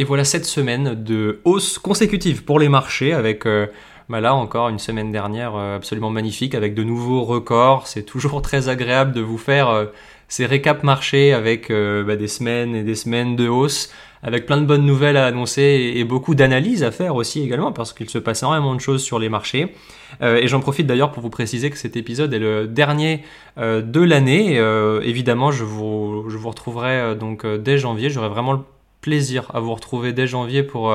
Et voilà cette semaine de hausse consécutive pour les marchés avec euh, bah là encore une semaine dernière euh, absolument magnifique avec de nouveaux records. C'est toujours très agréable de vous faire euh, ces récaps marchés avec bah, des semaines et des semaines de hausse avec plein de bonnes nouvelles à annoncer et, beaucoup d'analyses à faire aussi également, parce qu'il se passe énormément de choses sur les marchés. Et j'en profite d'ailleurs pour vous préciser que cet épisode est le dernier de l'année. Évidemment, je vous, je vous retrouverai donc dès janvier. J'aurai vraiment le plaisir à vous retrouver dès janvier pour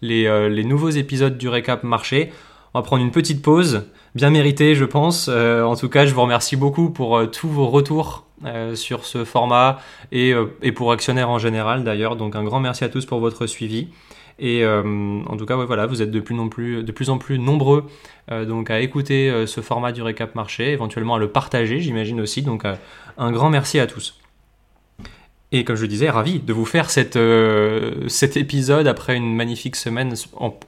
les, les nouveaux épisodes du récap marché. On va prendre une petite pause, bien méritée je pense. en tout cas, je vous remercie beaucoup pour tous vos retours euh, sur ce format et, euh, pour actionnaires en général d'ailleurs. Donc un grand merci à tous pour votre suivi. Et euh, en tout cas, voilà, vous êtes de plus en plus nombreux donc à écouter ce format du récap marché, éventuellement à le partager, j'imagine aussi. Donc un grand merci à tous. Et comme je le disais, ravi de vous faire cette, cet épisode après une magnifique semaine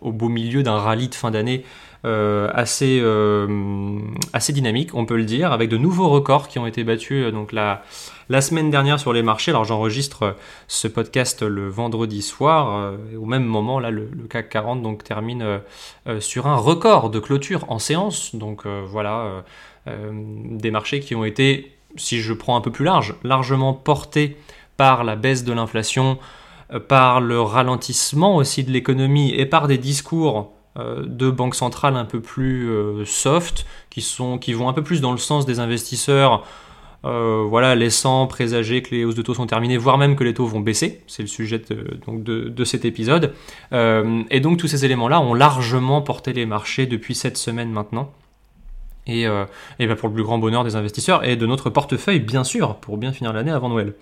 au beau milieu d'un rallye de fin d'année euh, assez, euh, assez dynamique, on peut le dire, avec de nouveaux records qui ont été battus euh, donc la, la semaine dernière sur les marchés. Alors j'enregistre ce podcast le vendredi soir, au même moment là le, CAC 40 donc termine sur un record de clôture en séance. Donc voilà des marchés qui ont été, si je prends un peu plus large, largement portés par la baisse de l'inflation, par le ralentissement aussi de l'économie et par des discours euh, de banques centrales un peu plus euh, soft, qui, vont un peu plus dans le sens des investisseurs, euh, voilà, laissant présager que les hausses de taux sont terminées, voire même que les taux vont baisser. C'est le sujet de, cet épisode. et donc tous ces éléments-là ont largement porté les marchés depuis cette semaine maintenant. Et, et ben, pour le plus grand bonheur des investisseurs et de notre portefeuille, bien sûr, pour bien finir l'année avant Noël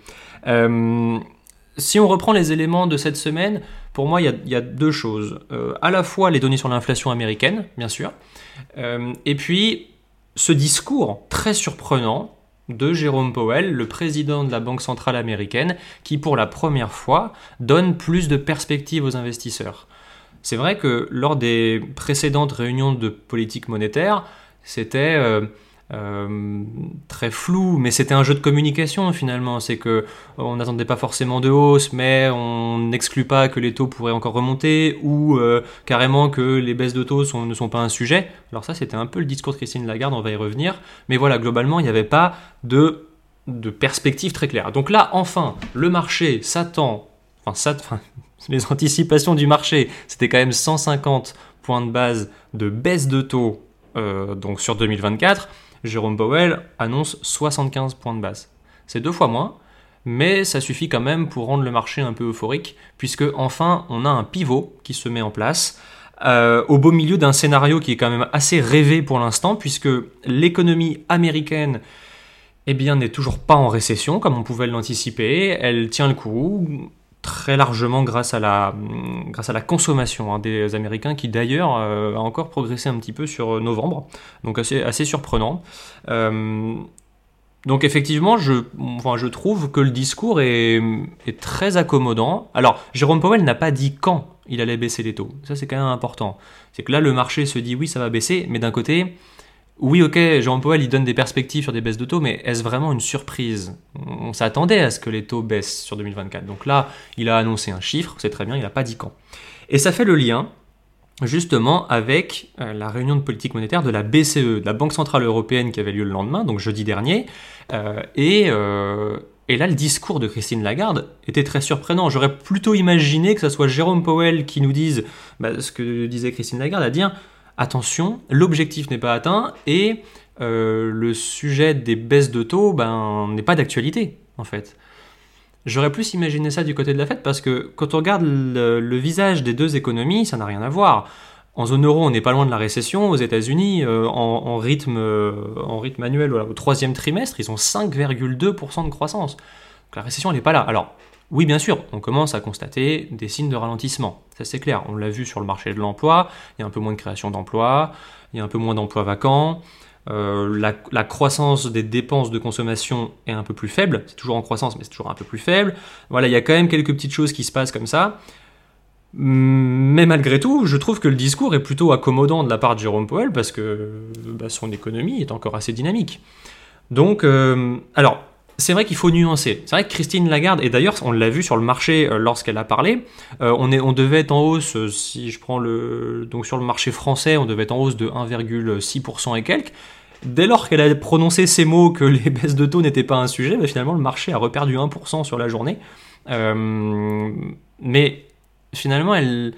si on reprend les éléments de cette semaine, pour moi, il y a, deux choses. Euh, à la fois les données sur l'inflation américaine, bien sûr, euh, et puis ce discours très surprenant de Jérôme Powell, le président de la Banque centrale américaine, qui pour la première fois donne plus de perspectives aux investisseurs. C'est vrai que lors des précédentes réunions de politique monétaire, c'était... Euh, euh, très flou, mais c'était un jeu de communication finalement. C'est que on n'attendait pas forcément de hausse, mais on n'exclut pas que les taux pourraient encore remonter ou euh, carrément que les baisses de taux ne sont pas un sujet. Alors ça, c'était un peu le discours de Christine Lagarde. On va y revenir. Mais voilà, globalement, il n'y avait pas de de perspective très claire. Donc là, enfin, le marché s'attend, enfin, enfin, les anticipations du marché, c'était quand même 150 points de base de baisse de taux donc sur 2024. Jérôme Powell annonce 75 points de base. C'est deux fois moins, mais ça suffit quand même pour rendre le marché un peu euphorique, puisque enfin on a un pivot qui se met en place. Euh, au beau milieu d'un scénario qui est quand même assez rêvé pour l'instant, puisque l'économie américaine eh bien, n'est toujours pas en récession, comme on pouvait l'anticiper. Elle tient le coup très largement grâce à la, grâce à la consommation hein, des Américains qui d'ailleurs euh, a encore progressé un petit peu sur novembre, donc assez, assez surprenant. Euh, donc effectivement, je, enfin, je trouve que le discours est, est, très accommodant. Alors, Jérôme Powell n'a pas dit quand il allait baisser les taux. Ça, c'est quand même important. C'est que là, le marché se dit oui, ça va baisser, mais d'un côté, oui, ok, Jean Powell, il donne des perspectives sur des baisses de taux, mais est-ce vraiment une surprise? On s'attendait à ce que les taux baissent sur 2024. Donc là, il a annoncé un chiffre, c'est très bien, il n'a pas dit quand. Et ça fait le lien, justement, avec euh, la réunion de politique monétaire de la BCE, de la Banque Centrale Européenne, qui avait lieu le lendemain, donc jeudi dernier. Euh, euh, et, là, le discours de Christine Lagarde était très surprenant. J'aurais plutôt imaginé que ce soit Jérôme Powell qui nous dise bah, ce que disait Christine Lagarde, à dire attention, l'objectif n'est pas atteint et euh, le sujet des baisses de taux ben, n'est pas d'actualité, en fait. J'aurais plus imaginé ça du côté de la Fed parce que quand on regarde le, visage des deux économies, ça n'a rien à voir. En zone euro, on n'est pas loin de la récession. Aux États-Unis, euh, en, rythme, euh, en rythme annuel, au troisième trimestre, ils ont 5,2% de croissance. La récession, elle n'est pas là. Alors, oui, bien sûr, on commence à constater des signes de ralentissement. Ça, c'est clair. On l'a vu sur le marché de l'emploi. Il y a un peu moins de création d'emplois. Il y a un peu moins d'emplois vacants. Euh, la, croissance des dépenses de consommation est un peu plus faible. C'est toujours en croissance, mais c'est toujours un peu plus faible. Voilà, il y a quand même quelques petites choses qui se passent comme ça. Mais malgré tout, je trouve que le discours est plutôt accommodant de la part de Jérôme Powell parce que bah, son économie est encore assez dynamique. Donc, euh, alors, c'est vrai qu'il faut nuancer. C'est vrai que Christine Lagarde, et d'ailleurs on l'a vu sur le marché euh, lorsqu'elle a parlé, euh, on, est, on devait être en hausse, euh, si je prends le... Donc sur le marché français, on devait être en hausse de 1,6% et quelques. Dès lors qu'elle a prononcé ces mots que les baisses de taux n'étaient pas un sujet, bah, finalement le marché a reperdu 1% sur la journée. mais finalement, elle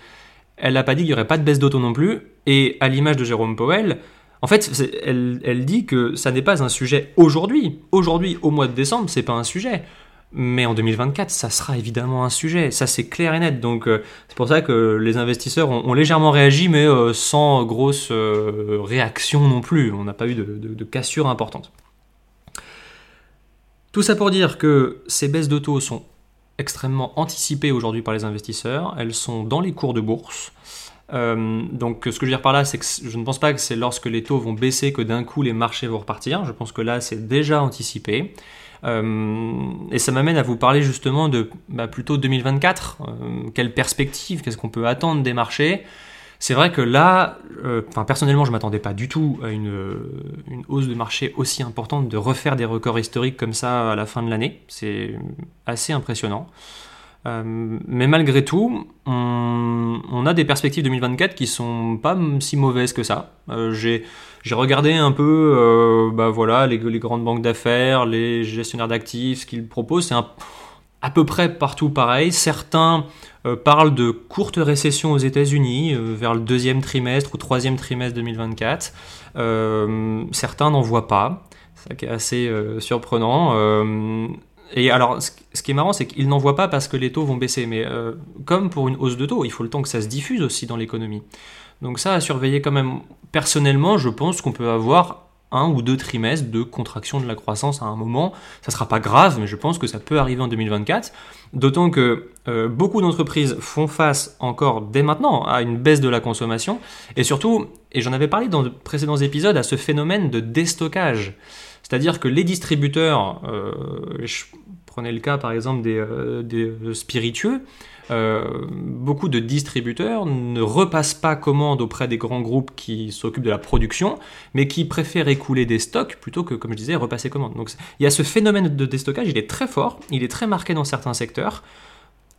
elle n'a pas dit qu'il n'y aurait pas de baisse taux non plus. Et à l'image de Jérôme Powell, en fait, elle, dit que ça n'est pas un sujet aujourd'hui. Aujourd'hui, au mois de décembre, c'est pas un sujet. Mais en 2024, ça sera évidemment un sujet. Ça, c'est clair et net. Donc, euh, c'est pour ça que les investisseurs ont, légèrement réagi, mais euh, sans grosse euh, réaction non plus. On n'a pas eu de, de, cassure importante. Tout ça pour dire que ces baisses de taux sont extrêmement anticipées aujourd'hui par les investisseurs. Elles sont dans les cours de bourse. Euh, donc ce que je veux dire par là, c'est que je ne pense pas que c'est lorsque les taux vont baisser que d'un coup les marchés vont repartir. Je pense que là, c'est déjà anticipé. Euh, et ça m'amène à vous parler justement de bah, plutôt 2024. Euh, quelle perspective Qu'est-ce qu'on peut attendre des marchés? C'est vrai que là, personnellement, je m'attendais pas du tout à une, une, hausse de marché aussi importante, de refaire des records historiques comme ça à la fin de l'année. C'est assez impressionnant. Euh, mais malgré tout, on, a des perspectives 2024 qui sont pas si mauvaises que ça. Euh, j'ai regardé un peu euh, bah voilà, les, grandes banques d'affaires, les gestionnaires d'actifs, ce qu'ils proposent. C'est à peu près partout pareil. Certains parlent de courte récession aux États-Unis vers le deuxième trimestre ou troisième trimestre 2024. certains n'en voient pas. C'est assez surprenant. Et alors, ce qui est marrant, c'est qu'ils n'en voient pas parce que les taux vont baisser. Mais euh, comme pour une hausse de taux, il faut le temps que ça se diffuse aussi dans l'économie. Donc ça, à surveiller quand même. Personnellement, je pense qu'on peut avoir un ou deux trimestres de contraction de la croissance à un moment. Ça ne sera pas grave, mais je pense que ça peut arriver en 2024. D'autant que euh, beaucoup d'entreprises font face encore dès maintenant à une baisse de la consommation. Et surtout, et j'en avais parlé dans de précédents épisodes, à ce phénomène de déstockage. C'est-à-dire que les distributeurs, euh, je prenais le cas par exemple des, euh, euh, spiritueux, beaucoup de distributeurs ne repassent pas commande auprès des grands groupes qui s'occupent de la production, mais qui préfèrent écouler des stocks plutôt que, comme je disais, repasser commande. Donc il y a ce phénomène de déstockage, il est très fort, il est très marqué dans certains secteurs,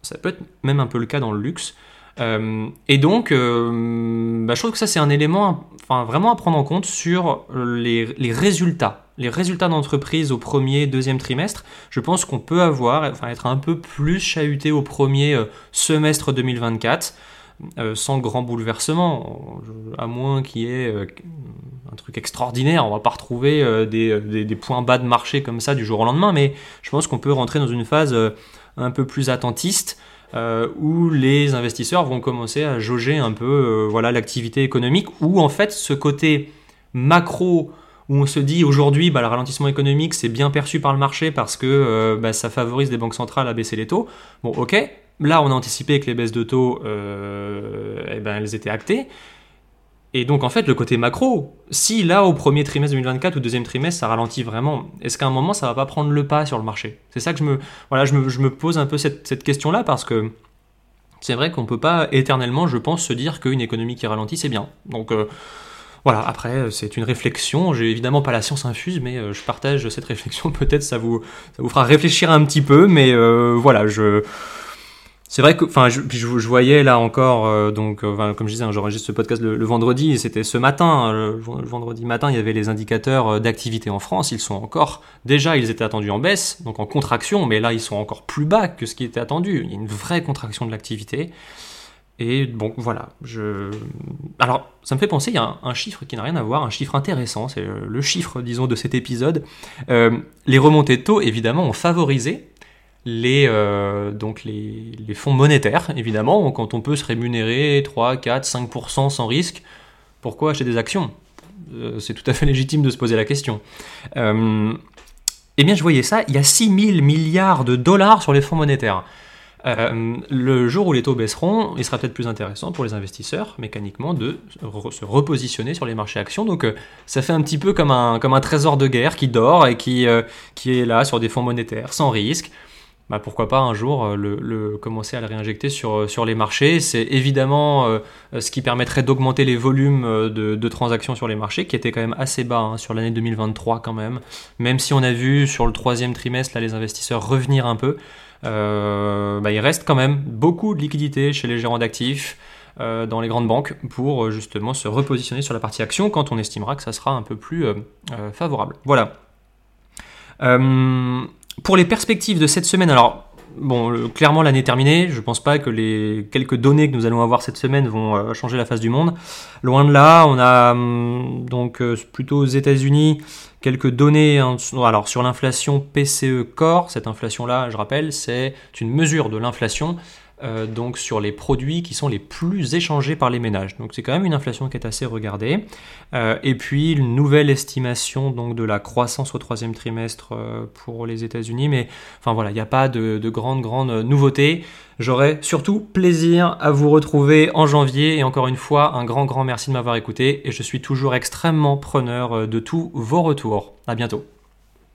ça peut être même un peu le cas dans le luxe. Et donc, bah, je trouve que ça c'est un élément vraiment à prendre en compte sur les résultats. Les résultats d'entreprise au premier, deuxième trimestre, je pense qu'on peut avoir, enfin, être un peu plus chahuté au premier euh, semestre 2024. sans grand bouleversement, à moins qu'il y ait un truc extraordinaire. On va pas retrouver des, points bas de marché comme ça du jour au lendemain, mais je pense qu'on peut rentrer dans une phase un peu plus attentiste euh, où les investisseurs vont commencer à jauger un peu euh, voilà l'activité économique, où en fait ce côté macro où on se dit aujourd'hui bah, le ralentissement économique c'est bien perçu par le marché parce que euh, bah, ça favorise les banques centrales à baisser les taux. Bon ok, là on a anticipé que les baisses de taux eh ben, elles étaient actées. Et donc en fait, le côté macro, si là au premier trimestre 2024 ou deuxième trimestre ça ralentit vraiment, est-ce qu'à un moment ça va pas prendre le pas sur le marché? C'est ça que je me, voilà, je me, pose un peu cette, question-là parce que c'est vrai qu'on peut pas éternellement, je pense, se dire qu'une économie qui ralentit c'est bien. Donc euh, voilà, après c'est une réflexion, j'ai évidemment pas la science infuse, mais euh, je partage cette réflexion, peut-être ça vous, ça vous fera réfléchir un petit peu, mais euh, voilà, je c'est vrai que, enfin, je, voyais là encore, euh, donc, euh, comme je disais, hein, j'enregistre ce podcast le, vendredi, c'était ce matin, hein, le, vendredi matin, il y avait les indicateurs euh, d'activité en France, ils sont encore, déjà, ils étaient attendus en baisse, donc en contraction, mais là, ils sont encore plus bas que ce qui était attendu. Il y a une vraie contraction de l'activité. Et bon, voilà. Je... Alors, ça me fait penser, il y a un, chiffre qui n'a rien à voir, un chiffre intéressant, c'est le chiffre, disons, de cet épisode. les remontées de taux, évidemment, ont favorisé les, euh, donc les, fonds monétaires, évidemment. Quand on peut se rémunérer 3, 4, 5% sans risque, pourquoi acheter des actions? Euh, C'est tout à fait légitime de se poser la question. Euh, eh bien, je voyais ça, il y a 6 000 milliards de dollars sur les fonds monétaires. Le jour où les taux baisseront, il sera peut-être plus intéressant pour les investisseurs, mécaniquement, de se repositionner sur les marchés actions. Donc, ça fait un petit peu comme un, trésor de guerre qui dort et qui, qui est là sur des fonds monétaires, sans risque bah, pourquoi pas un jour le, commencer à le réinjecter sur, sur les marchés. C'est évidemment ce qui permettrait d'augmenter les volumes de, transactions sur les marchés, qui étaient quand même assez bas hein, sur l'année 2023 quand même. Même si on a vu sur le troisième trimestre là, les investisseurs revenir un peu, bah, il reste quand même beaucoup de liquidités chez les gérants d'actifs. Euh, dans les grandes banques pour euh, justement se repositionner sur la partie action quand on estimera que ça sera un peu plus euh, favorable. Voilà. Pour les perspectives de cette semaine, alors bon, clairement l'année est terminée. Je pense pas que les quelques données que nous allons avoir cette semaine vont changer la face du monde. Loin de là, on a hum, donc plutôt aux États-Unis quelques données alors sur l'inflation PCE Core. Cette inflation-là, je rappelle, c'est une mesure de l'inflation euh, donc sur les produits qui sont les plus échangés par les ménages. Donc c'est quand même une inflation qui est assez regardée. Euh, et puis une nouvelle estimation donc de la croissance au troisième trimestre euh, pour les États-Unis. Mais enfin voilà, il n'y a pas de, de grandes grandes nouveautés. J'aurai surtout plaisir à vous retrouver en janvier. Et encore une fois, un grand grand merci de m'avoir écouté. Et je suis toujours extrêmement preneur de tous vos retours. À bientôt.